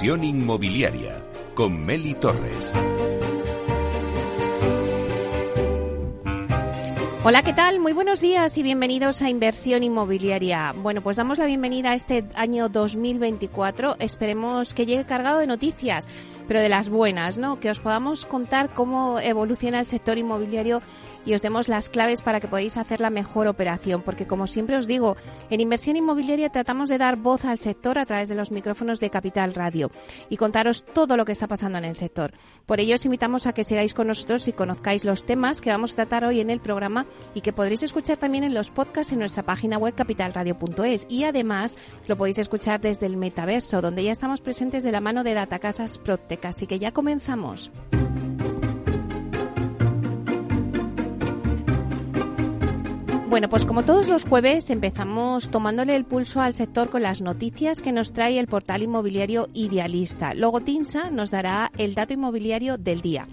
Inversión inmobiliaria con Meli Torres. Hola, ¿qué tal? Muy buenos días y bienvenidos a Inversión Inmobiliaria. Bueno, pues damos la bienvenida a este año 2024. Esperemos que llegue cargado de noticias, pero de las buenas, ¿no? Que os podamos contar cómo evoluciona el sector inmobiliario y os demos las claves para que podáis hacer la mejor operación, porque como siempre os digo, en inversión inmobiliaria tratamos de dar voz al sector a través de los micrófonos de Capital Radio y contaros todo lo que está pasando en el sector. Por ello os invitamos a que sigáis con nosotros y conozcáis los temas que vamos a tratar hoy en el programa y que podréis escuchar también en los podcasts en nuestra página web capitalradio.es y además lo podéis escuchar desde el metaverso, donde ya estamos presentes de la mano de Datacasas Así que ya comenzamos. Bueno, pues como todos los jueves empezamos tomándole el pulso al sector con las noticias que nos trae el portal inmobiliario Idealista. Luego Tinsa nos dará el dato inmobiliario del día.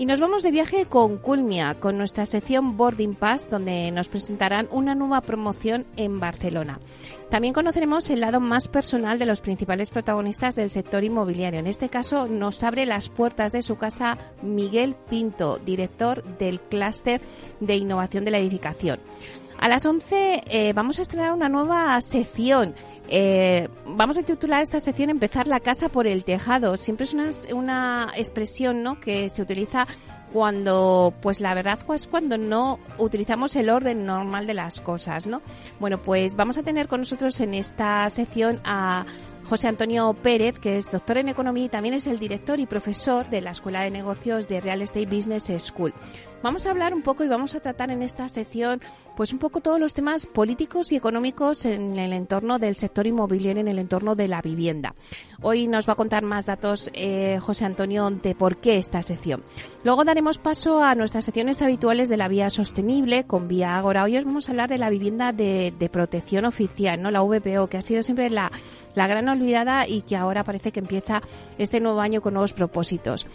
Y nos vamos de viaje con Culmia, con nuestra sección Boarding Pass, donde nos presentarán una nueva promoción en Barcelona. También conoceremos el lado más personal de los principales protagonistas del sector inmobiliario. En este caso nos abre las puertas de su casa Miguel Pinto, director del clúster de innovación de la edificación. A las 11 eh, vamos a estrenar una nueva sección. Eh, vamos a titular esta sección Empezar la casa por el tejado. Siempre es una, una expresión ¿no? que se utiliza cuando, pues la verdad es cuando no utilizamos el orden normal de las cosas, ¿no? Bueno, pues vamos a tener con nosotros en esta sección a José Antonio Pérez, que es doctor en economía y también es el director y profesor de la Escuela de Negocios de Real Estate Business School. Vamos a hablar un poco y vamos a tratar en esta sección pues un poco todos los temas políticos y económicos en el entorno del sector inmobiliario, en el entorno de la vivienda. Hoy nos va a contar más datos eh, José Antonio de por qué esta sección. Luego daremos paso a nuestras secciones habituales de la vía sostenible con Vía Agora. Hoy os vamos a hablar de la vivienda de, de protección oficial, no la VPO, que ha sido siempre la la gran olvidada y que ahora parece que empieza este nuevo año con nuevos propósitos.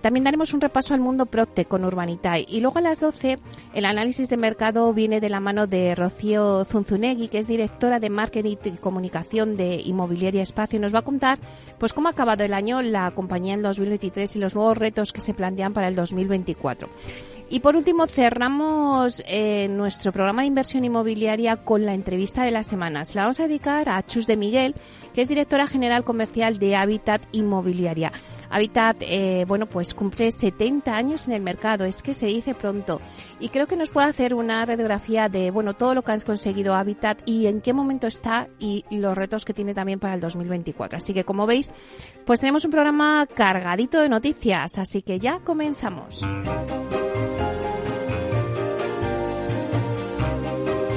también daremos un repaso al mundo Procte con Urbanitae y luego a las 12 el análisis de mercado viene de la mano de Rocío Zunzunegui, que es directora de marketing y comunicación de Inmobiliaria Espacio y nos va a contar pues cómo ha acabado el año la compañía en 2023 y los nuevos retos que se plantean para el 2024. Y por último, cerramos eh, nuestro programa de inversión inmobiliaria con la entrevista de las semanas. la vamos a dedicar a Chus de Miguel, que es directora general comercial de Habitat Inmobiliaria. Habitat, eh, bueno, pues cumple 70 años en el mercado, es que se dice pronto. Y creo que nos puede hacer una radiografía de, bueno, todo lo que has conseguido Habitat y en qué momento está y los retos que tiene también para el 2024. Así que, como veis, pues tenemos un programa cargadito de noticias, así que ya comenzamos.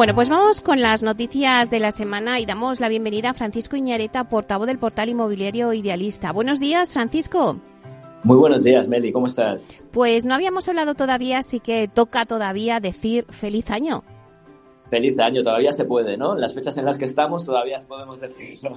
Bueno, pues vamos con las noticias de la semana y damos la bienvenida a Francisco Iñareta, portavoz del portal inmobiliario Idealista. Buenos días, Francisco. Muy buenos días, Meli, ¿cómo estás? Pues no habíamos hablado todavía, así que toca todavía decir feliz año. Feliz año, todavía se puede, ¿no? Las fechas en las que estamos todavía podemos decirlo.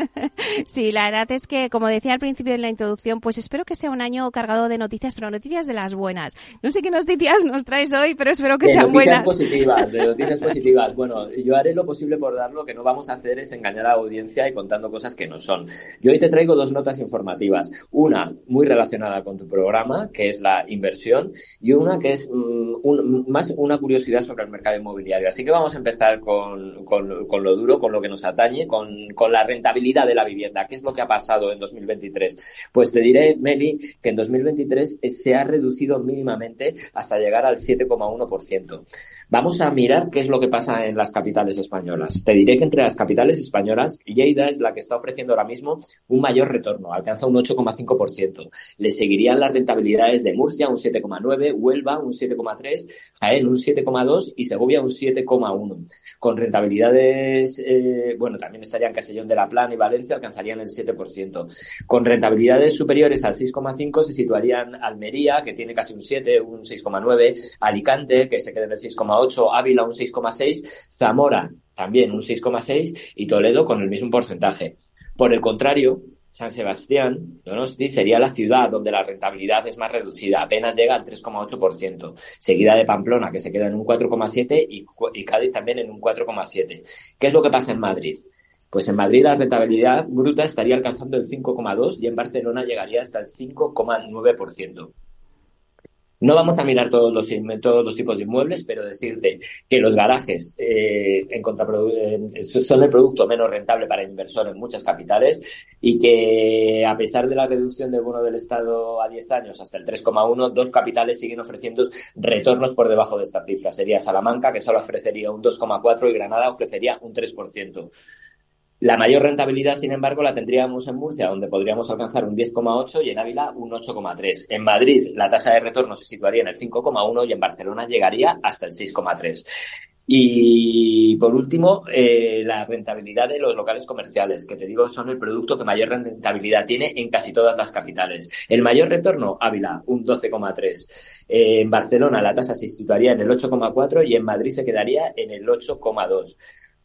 sí, la verdad es que, como decía al principio en la introducción, pues espero que sea un año cargado de noticias, pero noticias de las buenas. No sé qué noticias nos traes hoy, pero espero que sean noticias buenas. Positivas, de noticias positivas. Bueno, yo haré lo posible por dar lo que no vamos a hacer es engañar a la audiencia y contando cosas que no son. Yo hoy te traigo dos notas informativas. Una muy relacionada con tu programa, que es la inversión, y una que es mm, más una curiosidad sobre el mercado inmobiliario. Así que vamos a empezar con, con, lo duro, con lo que nos atañe, con, con, la rentabilidad de la vivienda. ¿Qué es lo que ha pasado en 2023? Pues te diré, Meli, que en 2023 se ha reducido mínimamente hasta llegar al 7,1%. Vamos a mirar qué es lo que pasa en las capitales españolas. Te diré que entre las capitales españolas, Lleida es la que está ofreciendo ahora mismo un mayor retorno, alcanza un 8,5%. Le seguirían las rentabilidades de Murcia, un 7,9%, Huelva, un 7,3%, Jaén, un 7,2% y Segovia, un 7,1%. Con rentabilidades, eh, bueno, también estarían Castellón de la Plana y Valencia, alcanzarían el 7%. Con rentabilidades superiores al 6,5% se situarían Almería, que tiene casi un 7, un 6,9%, Alicante, que se queda en el 6,8%, Ávila un 6,6, Zamora también un 6,6 y Toledo con el mismo porcentaje. Por el contrario, San Sebastián, Donosti, sería la ciudad donde la rentabilidad es más reducida, apenas llega al 3,8%, seguida de Pamplona, que se queda en un 4,7% y, y Cádiz también en un 4,7%. ¿Qué es lo que pasa en Madrid? Pues en Madrid la rentabilidad bruta estaría alcanzando el 5,2 y en Barcelona llegaría hasta el 5,9%. No vamos a mirar todos los, tipos de inmuebles, pero decirte que los garajes eh, eh, son el producto menos rentable para inversor en muchas capitales y que a pesar de la reducción del bono del Estado a 10 años hasta el 3,1, dos capitales siguen ofreciendo retornos por debajo de esta cifra. Sería Salamanca, que solo ofrecería un 2,4 y Granada ofrecería un 3%. La mayor rentabilidad, sin embargo, la tendríamos en Murcia, donde podríamos alcanzar un 10,8 y en Ávila un 8,3. En Madrid, la tasa de retorno se situaría en el 5,1 y en Barcelona llegaría hasta el 6,3. Y por último, eh, la rentabilidad de los locales comerciales, que te digo son el producto que mayor rentabilidad tiene en casi todas las capitales. El mayor retorno, Ávila, un 12,3. Eh, en Barcelona la tasa se situaría en el 8,4 y en Madrid se quedaría en el 8,2.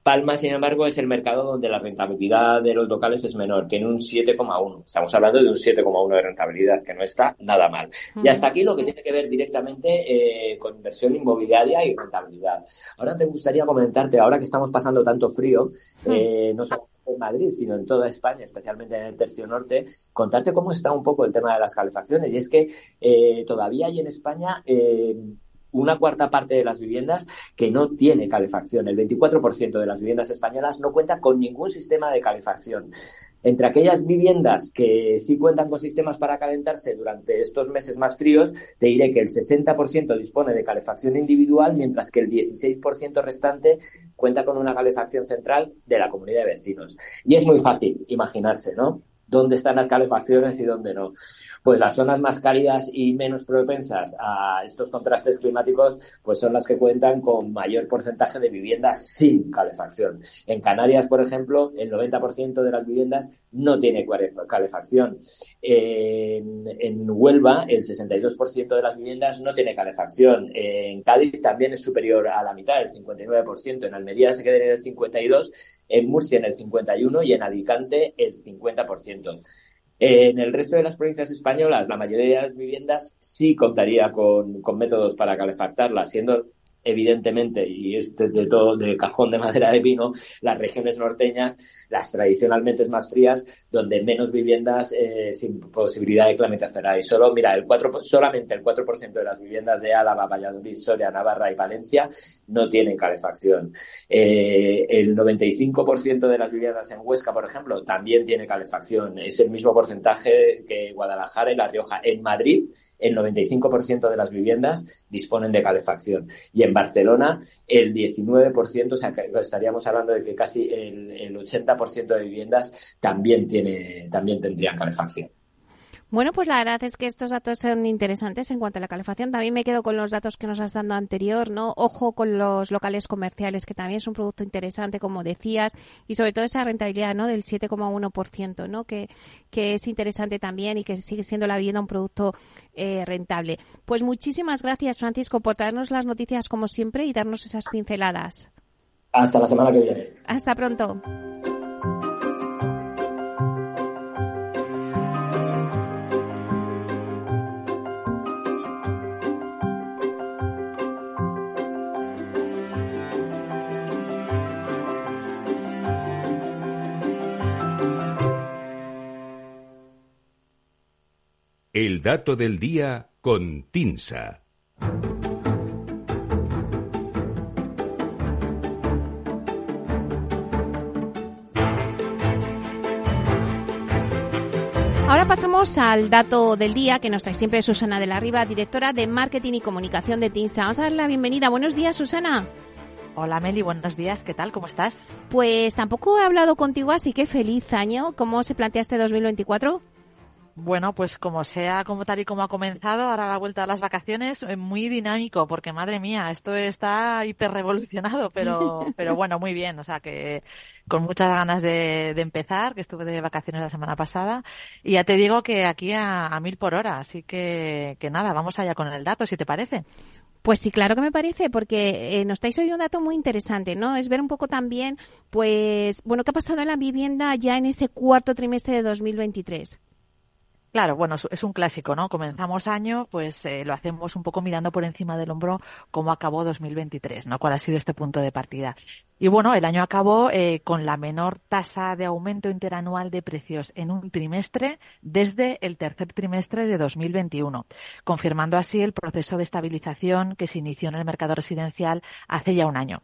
Palma, sin embargo, es el mercado donde la rentabilidad de los locales es menor, tiene un 7,1. Estamos hablando de un 7,1 de rentabilidad, que no está nada mal. Y hasta aquí lo que tiene que ver directamente eh, con inversión inmobiliaria y rentabilidad. Ahora te gustaría comentarte, ahora que estamos pasando tanto frío, eh, no solo en Madrid, sino en toda España, especialmente en el tercio norte, contarte cómo está un poco el tema de las calefacciones. Y es que eh, todavía hay en España una cuarta parte de las viviendas que no tiene calefacción. El 24% de las viviendas españolas no cuenta con ningún sistema de calefacción. Entre aquellas viviendas que sí cuentan con sistemas para calentarse durante estos meses más fríos, te diré que el 60% dispone de calefacción individual, mientras que el 16% restante cuenta con una calefacción central de la comunidad de vecinos. Y es muy fácil imaginarse, ¿no? Dónde están las calefacciones y dónde no pues las zonas más cálidas y menos propensas a estos contrastes climáticos, pues son las que cuentan con mayor porcentaje de viviendas sin calefacción. En Canarias, por ejemplo, el 90% de las viviendas no tiene calefacción. En, Huelva, el 62% de las viviendas no tiene calefacción. En Cádiz también es superior a la mitad, el 59%. En Almería se queda en el 52%, en Murcia en el 51% y en Alicante el 50%. En el resto de las provincias españolas, la mayoría de las viviendas sí contaría con, con métodos para calefactarlas, siendo evidentemente, y es de, todo de cajón de madera de pino, las regiones norteñas, las tradicionalmente más frías, donde menos viviendas eh, sin posibilidad de climatización hay. Solo, mira, el 4, solamente el 4% de las viviendas de Álava, Valladolid, Soria, Navarra y Valencia no tienen calefacción. Eh, el 95% de las viviendas en Huesca, por ejemplo, también tiene calefacción. Es el mismo porcentaje que Guadalajara y La Rioja. En Madrid, el 95% de las viviendas disponen de calefacción. Y en Barcelona, el 19%, o sea, estaríamos hablando de que casi el, el 80% de viviendas también, tiene, también tendrían calefacción. Bueno, pues la verdad es que estos datos son interesantes en cuanto a la calefacción. También me quedo con los datos que nos has dado anterior, ¿no? Ojo con los locales comerciales, que también es un producto interesante, como decías, y sobre todo esa rentabilidad, ¿no? Del 7,1%, ¿no? Que, que es interesante también y que sigue siendo la vivienda un producto eh, rentable. Pues muchísimas gracias, Francisco, por traernos las noticias como siempre y darnos esas pinceladas. Hasta la semana que viene. Hasta pronto. El dato del día con Tinsa. Ahora pasamos al dato del día que nos trae siempre Susana de la Riva, directora de Marketing y Comunicación de TINSA. Vamos a darle la bienvenida. Buenos días, Susana. Hola Meli, buenos días. ¿Qué tal? ¿Cómo estás? Pues tampoco he hablado contigo, así que feliz año. ¿Cómo se plantea este 2024? Bueno, pues como sea, como tal y como ha comenzado, ahora la vuelta a las vacaciones, eh, muy dinámico, porque madre mía, esto está hiper revolucionado, pero, pero bueno, muy bien, o sea que con muchas ganas de, empezar, que estuve de vacaciones la semana pasada, y ya te digo que aquí a, mil por hora, así que, que nada, vamos allá con el dato, si te parece. Pues sí, claro que me parece, porque eh, nos estáis hoy un dato muy interesante, ¿no? Es ver un poco también, pues, bueno, qué ha pasado en la vivienda ya en ese cuarto trimestre de 2023. Claro, bueno, es un clásico, ¿no? Comenzamos año, pues eh, lo hacemos un poco mirando por encima del hombro cómo acabó 2023, ¿no? ¿Cuál ha sido este punto de partida? Y bueno, el año acabó eh, con la menor tasa de aumento interanual de precios en un trimestre desde el tercer trimestre de 2021, confirmando así el proceso de estabilización que se inició en el mercado residencial hace ya un año.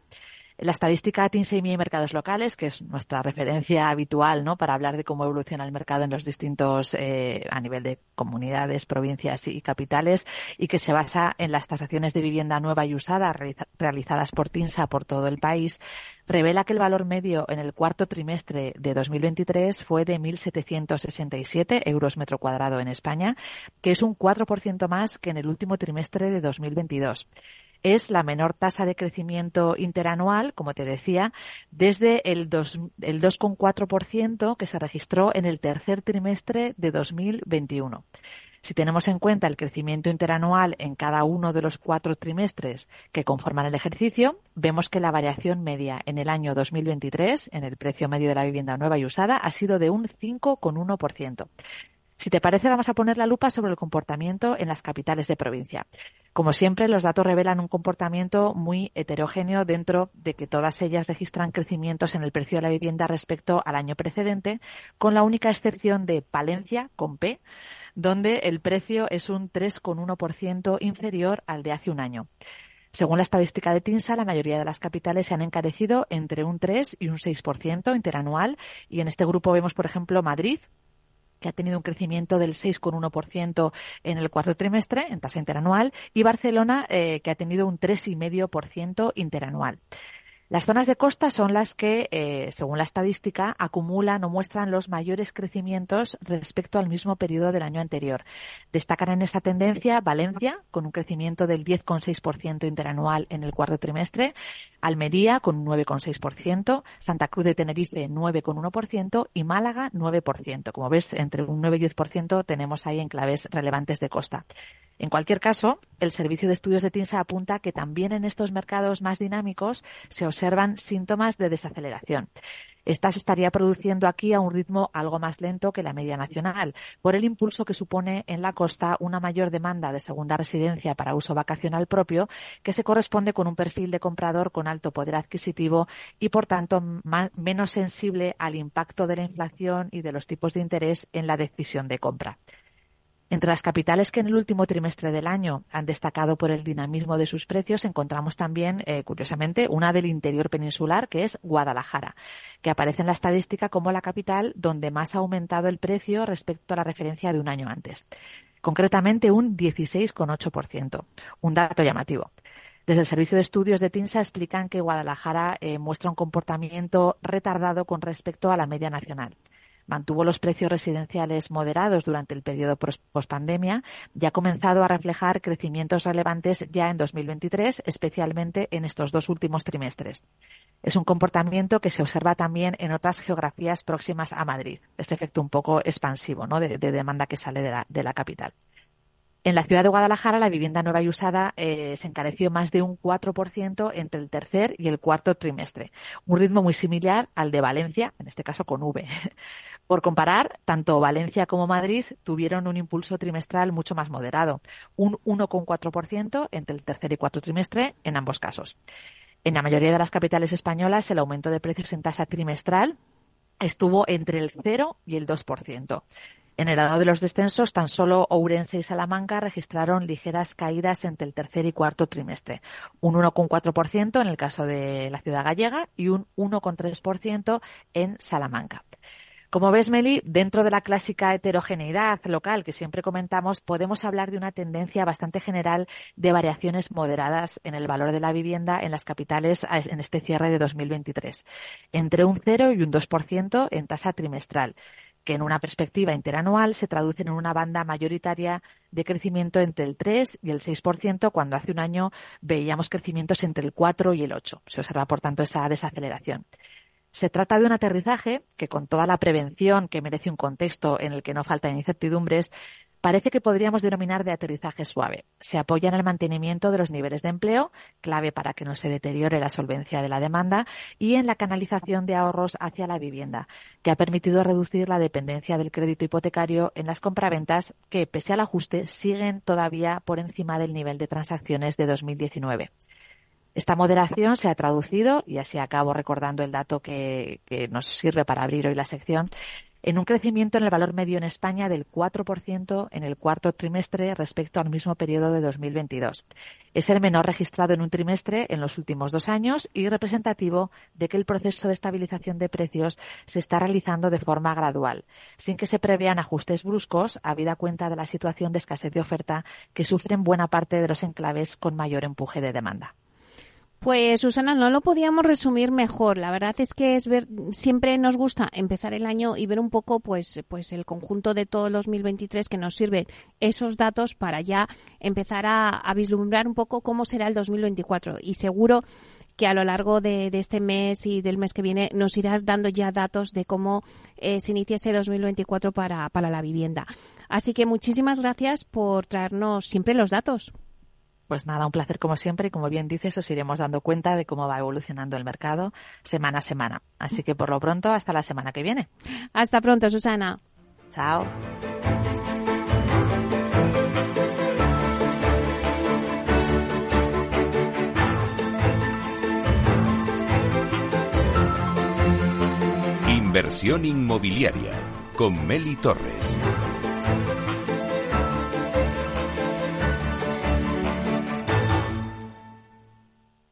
La estadística TINSEMI y mercados locales, que es nuestra referencia habitual, ¿no? Para hablar de cómo evoluciona el mercado en los distintos, eh, a nivel de comunidades, provincias y capitales, y que se basa en las tasaciones de vivienda nueva y usada realizadas por TINSA por todo el país, revela que el valor medio en el cuarto trimestre de 2023 fue de 1.767 euros metro cuadrado en España, que es un 4% más que en el último trimestre de 2022 es la menor tasa de crecimiento interanual, como te decía, desde el, 2,4% que se registró en el tercer trimestre de 2021. Si tenemos en cuenta el crecimiento interanual en cada uno de los cuatro trimestres que conforman el ejercicio, vemos que la variación media en el año 2023, en el precio medio de la vivienda nueva y usada, ha sido de un 5,1%. Si te parece, vamos a poner la lupa sobre el comportamiento en las capitales de provincia. Como siempre, los datos revelan un comportamiento muy heterogéneo dentro de que todas ellas registran crecimientos en el precio de la vivienda respecto al año precedente, con la única excepción de Palencia, con P, donde el precio es un 3,1% inferior al de hace un año. Según la estadística de TINSA, la mayoría de las capitales se han encarecido entre un 3 y un 6% interanual y en este grupo vemos, por ejemplo, Madrid, que ha tenido un crecimiento del 6,1% en el cuarto trimestre en tasa interanual y Barcelona eh, que ha tenido un 3,5% interanual. Las zonas de costa son las que, eh, según la estadística, acumulan o muestran los mayores crecimientos respecto al mismo periodo del año anterior. Destacan en esta tendencia Valencia, con un crecimiento del 10,6% interanual en el cuarto trimestre, Almería, con un 9,6%, Santa Cruz de Tenerife, 9,1% y Málaga, 9%. Como ves, entre un 9 y 10% tenemos ahí enclaves relevantes de costa. En cualquier caso, el Servicio de Estudios de TINSA apunta que también en estos mercados más dinámicos se observan síntomas de desaceleración. Esta se estaría produciendo aquí a un ritmo algo más lento que la media nacional, por el impulso que supone en la costa una mayor demanda de segunda residencia para uso vacacional propio, que se corresponde con un perfil de comprador con alto poder adquisitivo y, por tanto, menos sensible al impacto de la inflación y de los tipos de interés en la decisión de compra. Entre las capitales que en el último trimestre del año han destacado por el dinamismo de sus precios, encontramos también, eh, curiosamente, una del interior peninsular, que es Guadalajara, que aparece en la estadística como la capital donde más ha aumentado el precio respecto a la referencia de un año antes. Concretamente, un 16,8%. Un dato llamativo. Desde el Servicio de Estudios de TINSA explican que Guadalajara eh, muestra un comportamiento retardado con respecto a la media nacional mantuvo los precios residenciales moderados durante el periodo pospandemia y ha comenzado a reflejar crecimientos relevantes ya en 2023, especialmente en estos dos últimos trimestres. Es un comportamiento que se observa también en otras geografías próximas a Madrid, este efecto un poco expansivo ¿no? de, demanda que sale de la, capital. En la ciudad de Guadalajara, la vivienda nueva y usada eh, se encareció más de un 4% entre el tercer y el cuarto trimestre, un ritmo muy similar al de Valencia, en este caso con V. Por comparar, tanto Valencia como Madrid tuvieron un impulso trimestral mucho más moderado, un 1,4% entre el tercer y cuarto trimestre en ambos casos. En la mayoría de las capitales españolas, el aumento de precios en tasa trimestral estuvo entre el 0 y el 2%. En el lado de los descensos, tan solo Ourense y Salamanca registraron ligeras caídas entre el tercer y cuarto trimestre, un 1,4% en el caso de la ciudad gallega y un 1,3% en Salamanca. Como ves, Meli, dentro de la clásica heterogeneidad local que siempre comentamos, podemos hablar de una tendencia bastante general de variaciones moderadas en el valor de la vivienda en las capitales en este cierre de 2023, entre un 0 y un 2% en tasa trimestral que en una perspectiva interanual se traducen en una banda mayoritaria de crecimiento entre el 3 y el 6%, cuando hace un año veíamos crecimientos entre el 4 y el 8. Se observa, por tanto, esa desaceleración. Se trata de un aterrizaje que, con toda la prevención que merece un contexto en el que no faltan incertidumbres, parece que podríamos denominar de aterrizaje suave. Se apoya en el mantenimiento de los niveles de empleo, clave para que no se deteriore la solvencia de la demanda, y en la canalización de ahorros hacia la vivienda, que ha permitido reducir la dependencia del crédito hipotecario en las compraventas que, pese al ajuste, siguen todavía por encima del nivel de transacciones de 2019. Esta moderación se ha traducido, y así acabo recordando el dato que, nos sirve para abrir hoy la sección, en un crecimiento en el valor medio en España del 4% en el cuarto trimestre respecto al mismo periodo de 2022. Es el menor registrado en un trimestre en los últimos dos años y representativo de que el proceso de estabilización de precios se está realizando de forma gradual, sin que se prevean ajustes bruscos, habida cuenta de la situación de escasez de oferta que sufren buena parte de los enclaves con mayor empuje de demanda. Pues Susana, no lo podíamos resumir mejor. La verdad es que es ver, siempre nos gusta empezar el año y ver un poco, pues, pues el conjunto de todo el 2023 que nos sirve esos datos para ya empezar a, vislumbrar un poco cómo será el 2024. Y seguro que a lo largo de, este mes y del mes que viene nos irás dando ya datos de cómo eh, se inicia ese 2024 para, para la vivienda. Así que muchísimas gracias por traernos siempre los datos. Pues nada, un placer como siempre y como bien dices, os iremos dando cuenta de cómo va evolucionando el mercado semana a semana. Así que por lo pronto, hasta la semana que viene. Hasta pronto, Susana. Chao. Inversión inmobiliaria con Meli Torres.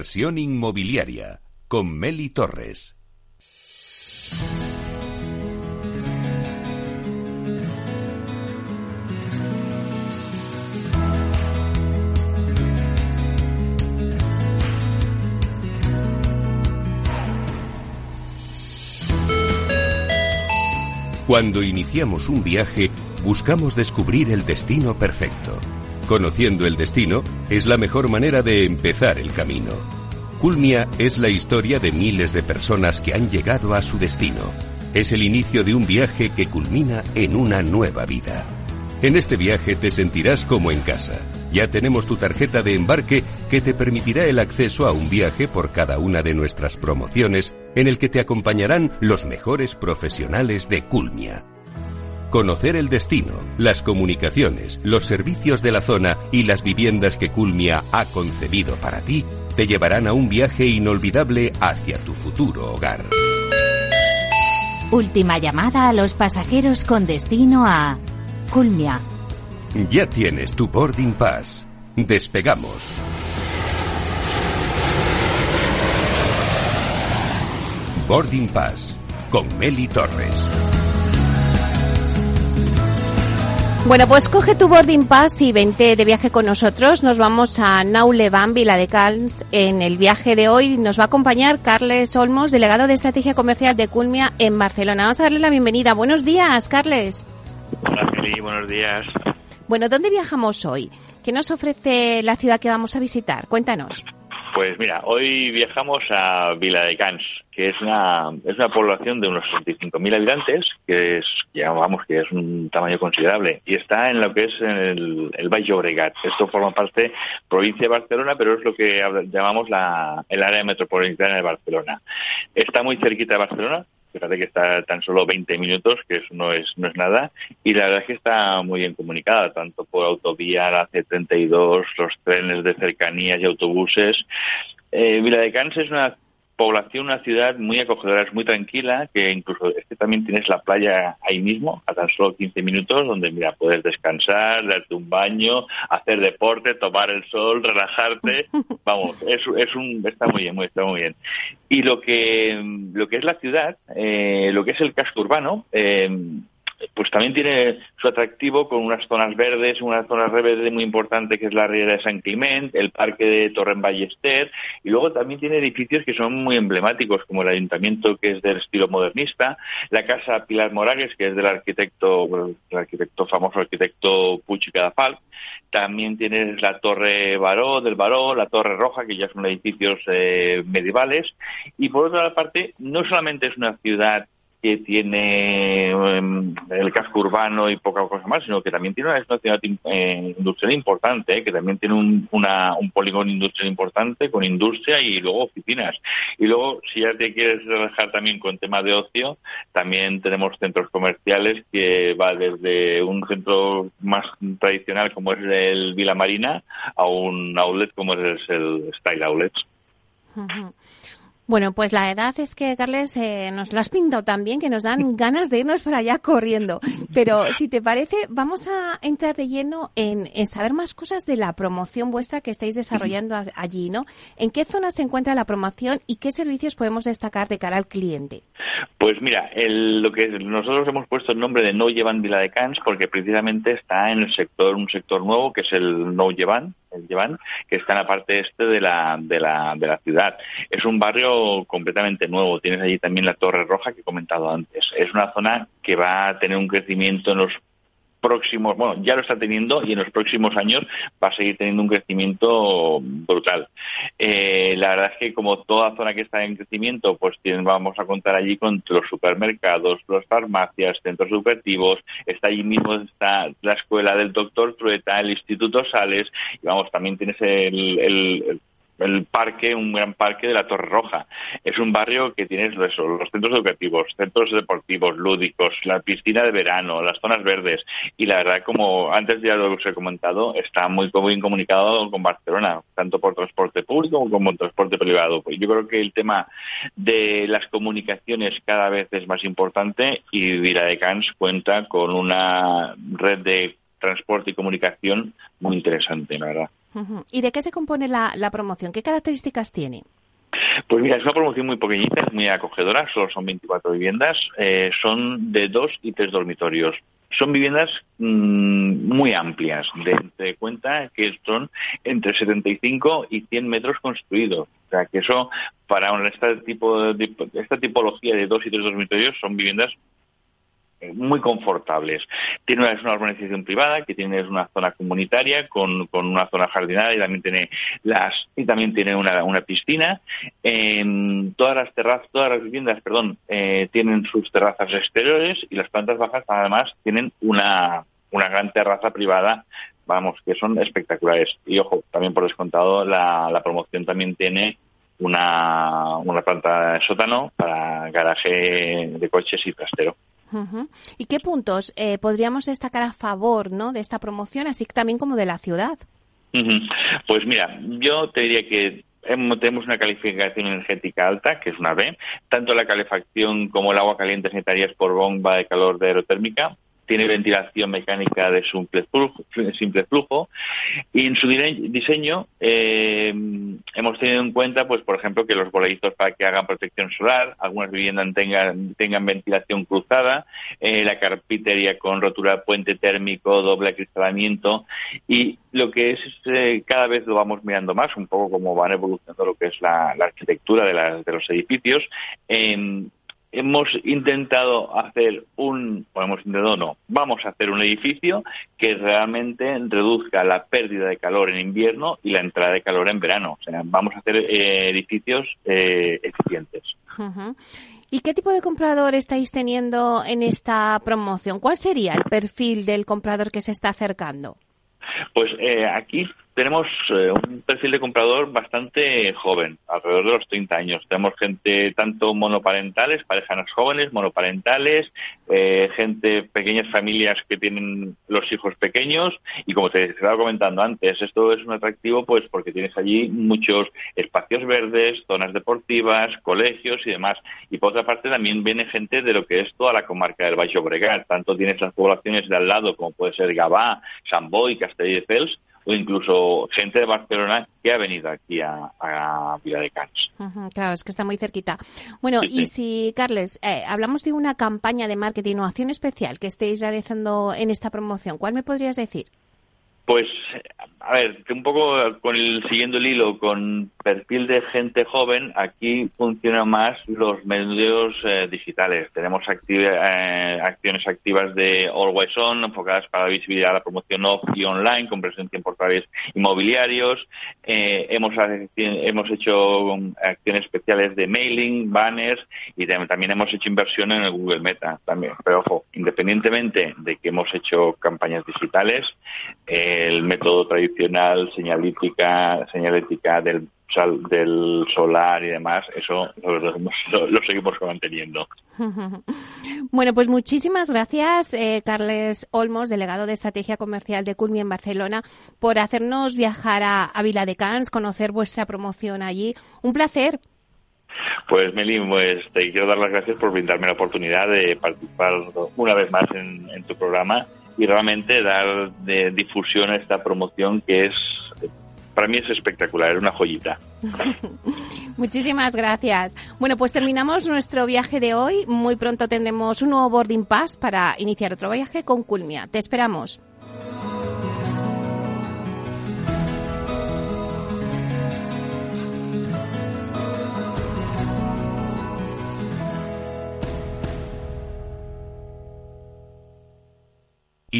Inversión inmobiliaria con Meli Torres. Cuando iniciamos un viaje, buscamos descubrir el destino perfecto. Conociendo el destino es la mejor manera de empezar el camino. Culmia es la historia de miles de personas que han llegado a su destino. Es el inicio de un viaje que culmina en una nueva vida. En este viaje te sentirás como en casa. Ya tenemos tu tarjeta de embarque que te permitirá el acceso a un viaje por cada una de nuestras promociones en el que te acompañarán los mejores profesionales de Culmia. Conocer el destino, las comunicaciones, los servicios de la zona y las viviendas que Culmia ha concebido para ti te llevarán a un viaje inolvidable hacia tu futuro hogar. Última llamada a los pasajeros con destino a Culmia. Ya tienes tu boarding pass. Despegamos. Boarding Pass con Meli Torres. Bueno, pues coge tu boarding pass y vente de viaje con nosotros. Nos vamos a Naulevan, Vila de Cans. En el viaje de hoy nos va a acompañar Carles Olmos, delegado de Estrategia Comercial de Culmia en Barcelona. Vamos a darle la bienvenida. Buenos días, Carles. Hola, Meli. Buenos días. Bueno, ¿dónde viajamos hoy? ¿Qué nos ofrece la ciudad que vamos a visitar? Cuéntanos. Pues mira, hoy viajamos a Vila de Cans, que es una, es una población de unos 65.000 habitantes, que es, ya vamos, que es un tamaño considerable, y está en lo que es el, el Valle Obregat. Esto forma parte provincia de Barcelona, pero es lo que llamamos la, el área metropolitana de Barcelona. Está muy cerquita de Barcelona, Fíjate que está tan solo 20 minutos, que eso no es, no es nada. Y la verdad es que está muy bien comunicada, tanto por autovía, la C32, los trenes de cercanías y autobuses. Eh, Vila de Cans es una población, una ciudad muy acogedora, es muy tranquila, que incluso este también tienes la playa ahí mismo, a tan solo 15 minutos, donde mira, puedes descansar, darte un baño, hacer deporte, tomar el sol, relajarte. Vamos, es, es un, está muy bien, muy, está muy bien. Y lo que, lo que es la ciudad, eh, lo que es el casco urbano, eh, pues también tiene su atractivo con unas zonas verdes, una zona verde muy importante que es la Riera de San Clement, el Parque de Torrent Ballester, y luego también tiene edificios que son muy emblemáticos, como el Ayuntamiento, que es del estilo modernista, la Casa Pilar Moragues, que es del arquitecto, el arquitecto famoso arquitecto Puig Cadafal, también tienes la Torre Baró, del Baró, la Torre Roja, que ya son edificios eh, medievales, y por otra parte, no solamente es una ciudad que tiene em, el casco urbano y poca cosa más, sino que también tiene una ciudad eh, industrial importante, eh, que también tiene un, una, un polígono industrial importante con industria y luego oficinas. Y luego, si ya te quieres relajar también con tema de ocio, también tenemos centros comerciales que va desde un centro más tradicional como es el Vila Marina a un outlet como es el Style Outlets. Bueno, pues la edad es que, Carles, eh, nos lo has pintado también, que nos dan ganas de irnos para allá corriendo. Pero si te parece, vamos a entrar de lleno en, saber más cosas de la promoción vuestra que estáis desarrollando allí, ¿no? ¿En qué zona se encuentra la promoción y qué servicios podemos destacar de cara al cliente? Pues mira, lo que nosotros hemos puesto el nombre de No Llevan Vila de Cans porque precisamente está en el sector, un sector nuevo que es el No Llevan, que está en la parte este de la, de la, de la ciudad. Es un barrio completamente nuevo. Tienes allí también la Torre Roja que he comentado antes. Es una zona que va a tener un crecimiento en los próximos, bueno, ya lo está teniendo y en los próximos años va a seguir teniendo un crecimiento brutal. Eh, la verdad es que como toda zona que está en crecimiento, pues vamos a contar allí con los supermercados, las farmacias, centros educativos, está allí mismo está la escuela del doctor Trueta, el Instituto Sales, y vamos, también tienes el el parque, un gran parque de la Torre Roja. Es un barrio que tiene los centros educativos, centros deportivos, lúdicos, la piscina de verano, las zonas verdes. Y la verdad, como antes ya lo he comentado, está muy bien comunicado con Barcelona, tanto por transporte público como por transporte privado. Yo creo que el tema de las comunicaciones cada vez es más importante y Vila de Cans cuenta con una red de transporte y comunicación muy interesante, la verdad. ¿Y de qué se compone la, promoción? ¿Qué características tiene? Pues mira, es una promoción muy pequeñita, es muy acogedora, solo son 24 viviendas, eh, son de dos y tres dormitorios. Son viviendas mm, muy amplias, de, cuenta que son entre 75 y 100 metros construidos. O sea, que eso, para este tipo de, esta tipología de dos y tres dormitorios, son viviendas muy confortables. Tiene una, es una urbanización privada que tiene una zona comunitaria con, con una zona jardinada y también tiene las y también tiene una, una piscina. En todas las terrazas, todas las viviendas, perdón, eh, tienen sus terrazas exteriores y las plantas bajas además tienen una una gran terraza privada vamos, que son espectaculares. Y ojo, también por descontado, la, la promoción también tiene una, una planta de sótano para garaje de coches y trastero. ¿Y qué puntos eh, podríamos destacar a favor ¿no? de esta promoción, así también como de la ciudad? Pues mira, yo te diría que tenemos una calificación energética alta, que es una B. Tanto la calefacción como el agua caliente sanitaria por bomba de calor de aerotérmica tiene ventilación mecánica de simple flujo, simple flujo. Y en su diseño eh, hemos tenido en cuenta, pues por ejemplo, que los voladizos para que hagan protección solar, algunas viviendas tengan, tengan ventilación cruzada, eh, la carpintería con rotura puente térmico, doble acristalamiento y lo que es eh, cada vez lo vamos mirando más, un poco como van evolucionando lo que es la, arquitectura de, de los edificios hemos intentado hacer un, o hemos intentado no, vamos a hacer un edificio que realmente reduzca la pérdida de calor en invierno y la entrada de calor en verano. O sea, vamos a hacer eh, edificios eh, eficientes. ¿Y qué tipo de comprador estáis teniendo en esta promoción? ¿Cuál sería el perfil del comprador que se está acercando? Pues eh, aquí tenemos eh, un perfil de comprador bastante joven, alrededor de los 30 años. Tenemos gente tanto monoparentales, parejas jóvenes, monoparentales, eh, gente, pequeñas familias que tienen los hijos pequeños y como te estaba comentando antes, esto es un atractivo pues porque tienes allí muchos espacios verdes, zonas deportivas, colegios y demás. Y por otra parte también viene gente de lo que es toda la comarca del Baixo Bregar. Tanto tienes las poblaciones de al lado como puede ser Gabá, San Boi, Castelldefels o incluso gente de Barcelona que ha venido aquí a, a Vila de Cans. claro, es que está muy cerquita. Bueno, y si, Carles, eh, hablamos de una campaña de marketing o acción especial que estéis realizando en esta promoción, ¿cuál me podrías decir? Pues, a ver, un poco con el, siguiendo el hilo con perfil de gente joven, aquí funcionan más los medios eh, digitales. Tenemos eh, acciones activas de Always On, enfocadas para la visibilidad, la promoción off y online, con presencia en portales inmobiliarios. Eh, hemos, hemos hecho acciones especiales de mailing, banners y también hemos hecho inversión en el Google Meta también. Pero ojo, independientemente de que hemos hecho campañas digitales, el método tradicional, señalítica, señalética del, del solar y demás, eso lo, seguimos manteniendo. Bueno, pues muchísimas gracias, eh, Carles Olmos, delegado de Estrategia Comercial de Culmi en Barcelona, por hacernos viajar a, a Vila de Cans, conocer vuestra promoción allí. Un placer. Pues Meli, pues te quiero dar las gracias por brindarme la oportunidad de participar una vez más en tu programa y realmente dar de difusión a esta promoción que es para mí es espectacular, es una joyita. Muchísimas gracias. Bueno, pues terminamos nuestro viaje de hoy. Muy pronto tendremos un nuevo boarding pass para iniciar otro viaje con Culmia. Te esperamos.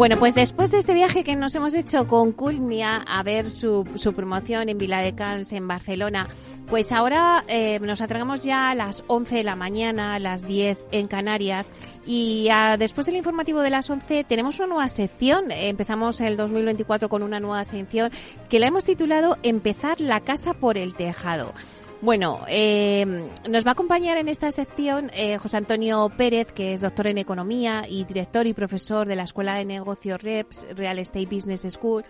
Bueno, pues después de este viaje que nos hemos hecho con Culmia a ver su, su promoción en Vila de Cans, en Barcelona, pues ahora eh, nos atragamos ya a las 11 de la mañana, a las 10 en Canarias y después del informativo de las 11 tenemos una nueva sección. Empezamos el 2024 con una nueva sección que la hemos titulado Empezar la casa por el tejado. Bueno, eh, nos va a acompañar en esta sección eh, José Antonio Pérez, que es doctor en Economía y director y profesor de la Escuela de Negocios REPS, Real Estate Business School.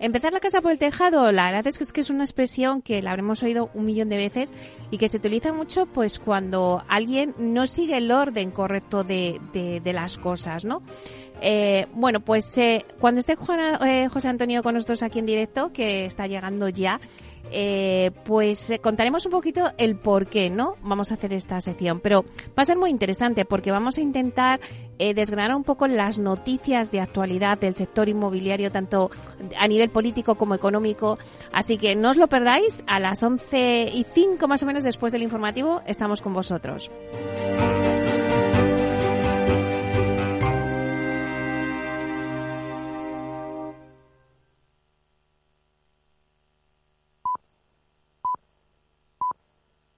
Empezar la casa por el tejado, la verdad es que es, una expresión que la habremos oído un millón de veces y que se utiliza mucho pues cuando alguien no sigue el orden correcto de, de, las cosas, ¿no? Eh, bueno, pues eh, cuando esté Juana, eh, José Antonio con nosotros aquí en directo, que está llegando ya, eh, pues eh, contaremos un poquito el por qué, ¿no? Vamos a hacer esta sección, pero va a ser muy interesante porque vamos a intentar eh, desgranar un poco las noticias de actualidad del sector inmobiliario, tanto a nivel político como económico. Así que no os lo perdáis, a las 11 y 5 más o menos después del informativo estamos con vosotros.